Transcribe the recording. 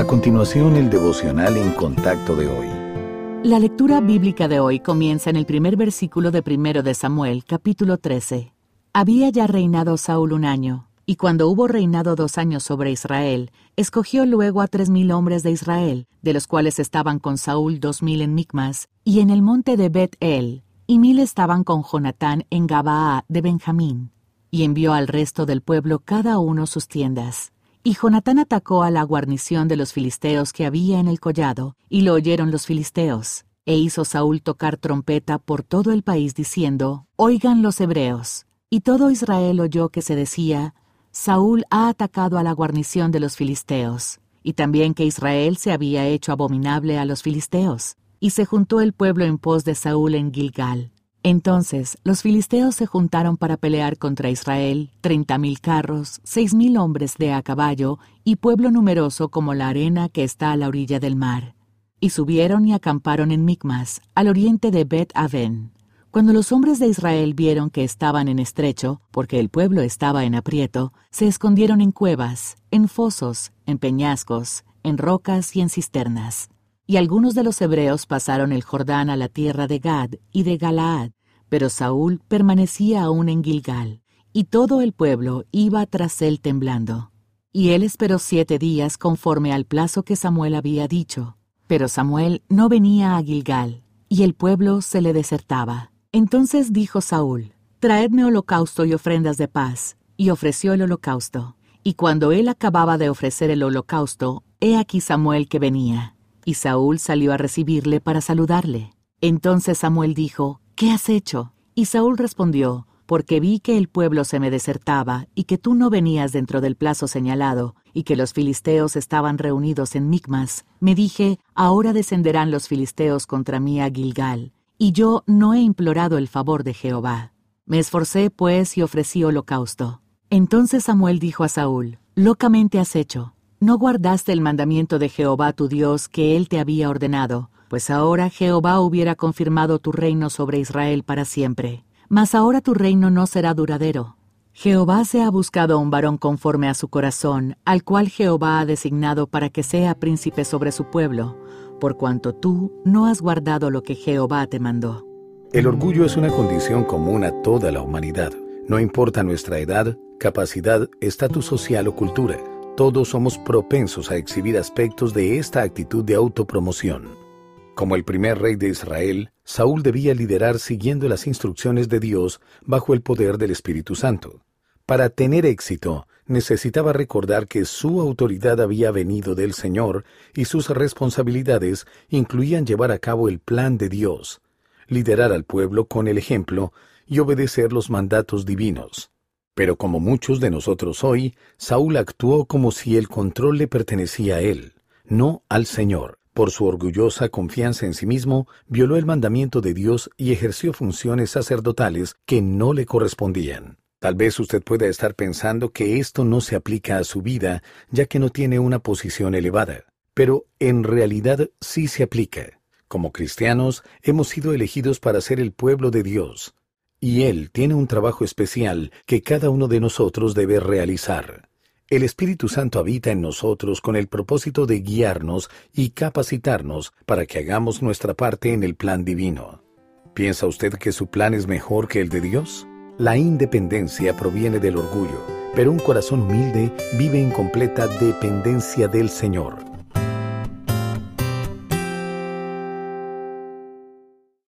A continuación, el devocional en contacto de hoy. La lectura bíblica de hoy comienza en el primer versículo de primero de Samuel, capítulo 13. Había ya reinado Saúl un año, y cuando hubo reinado dos años sobre Israel, escogió luego a tres mil hombres de Israel, de los cuales estaban con Saúl dos mil en Micmas, y en el monte de Bet-El, y mil estaban con Jonatán en Gabaa de Benjamín. Y envió al resto del pueblo cada uno sus tiendas. Y Jonatán atacó a la guarnición de los filisteos que había en el collado, y lo oyeron los filisteos. E hizo Saúl tocar trompeta por todo el país diciendo, Oigan los hebreos. Y todo Israel oyó que se decía, Saúl ha atacado a la guarnición de los filisteos, y también que Israel se había hecho abominable a los filisteos. Y se juntó el pueblo en pos de Saúl en Gilgal. Entonces los filisteos se juntaron para pelear contra Israel, treinta mil carros, seis mil hombres de a caballo y pueblo numeroso como la arena que está a la orilla del mar. Y subieron y acamparon en Micmas, al oriente de Bet Aven. Cuando los hombres de Israel vieron que estaban en estrecho, porque el pueblo estaba en aprieto, se escondieron en cuevas, en fosos, en peñascos, en rocas y en cisternas. Y algunos de los hebreos pasaron el Jordán a la tierra de Gad y de Galaad, pero Saúl permanecía aún en Gilgal, y todo el pueblo iba tras él temblando. Y él esperó siete días conforme al plazo que Samuel había dicho. Pero Samuel no venía a Gilgal, y el pueblo se le desertaba. Entonces dijo Saúl, Traedme holocausto y ofrendas de paz, y ofreció el holocausto. Y cuando él acababa de ofrecer el holocausto, he aquí Samuel que venía. Y Saúl salió a recibirle para saludarle. Entonces Samuel dijo, ¿Qué has hecho? Y Saúl respondió, Porque vi que el pueblo se me desertaba, y que tú no venías dentro del plazo señalado, y que los filisteos estaban reunidos en Micmas, me dije, Ahora descenderán los filisteos contra mí a Gilgal, y yo no he implorado el favor de Jehová. Me esforcé, pues, y ofrecí holocausto. Entonces Samuel dijo a Saúl, Locamente has hecho, no guardaste el mandamiento de Jehová tu Dios que él te había ordenado, pues ahora Jehová hubiera confirmado tu reino sobre Israel para siempre. Mas ahora tu reino no será duradero. Jehová se ha buscado un varón conforme a su corazón, al cual Jehová ha designado para que sea príncipe sobre su pueblo, por cuanto tú no has guardado lo que Jehová te mandó. El orgullo es una condición común a toda la humanidad. No importa nuestra edad, capacidad, estatus social o cultura todos somos propensos a exhibir aspectos de esta actitud de autopromoción. Como el primer rey de Israel, Saúl debía liderar siguiendo las instrucciones de Dios bajo el poder del Espíritu Santo. Para tener éxito, necesitaba recordar que su autoridad había venido del Señor y sus responsabilidades incluían llevar a cabo el plan de Dios, liderar al pueblo con el ejemplo y obedecer los mandatos divinos. Pero como muchos de nosotros hoy, Saúl actuó como si el control le pertenecía a él, no al Señor. Por su orgullosa confianza en sí mismo, violó el mandamiento de Dios y ejerció funciones sacerdotales que no le correspondían. Tal vez usted pueda estar pensando que esto no se aplica a su vida, ya que no tiene una posición elevada, pero en realidad sí se aplica. Como cristianos, hemos sido elegidos para ser el pueblo de Dios, y Él tiene un trabajo especial que cada uno de nosotros debe realizar. El Espíritu Santo habita en nosotros con el propósito de guiarnos y capacitarnos para que hagamos nuestra parte en el plan divino. ¿Piensa usted que su plan es mejor que el de Dios? La independencia proviene del orgullo, pero un corazón humilde vive en completa dependencia del Señor.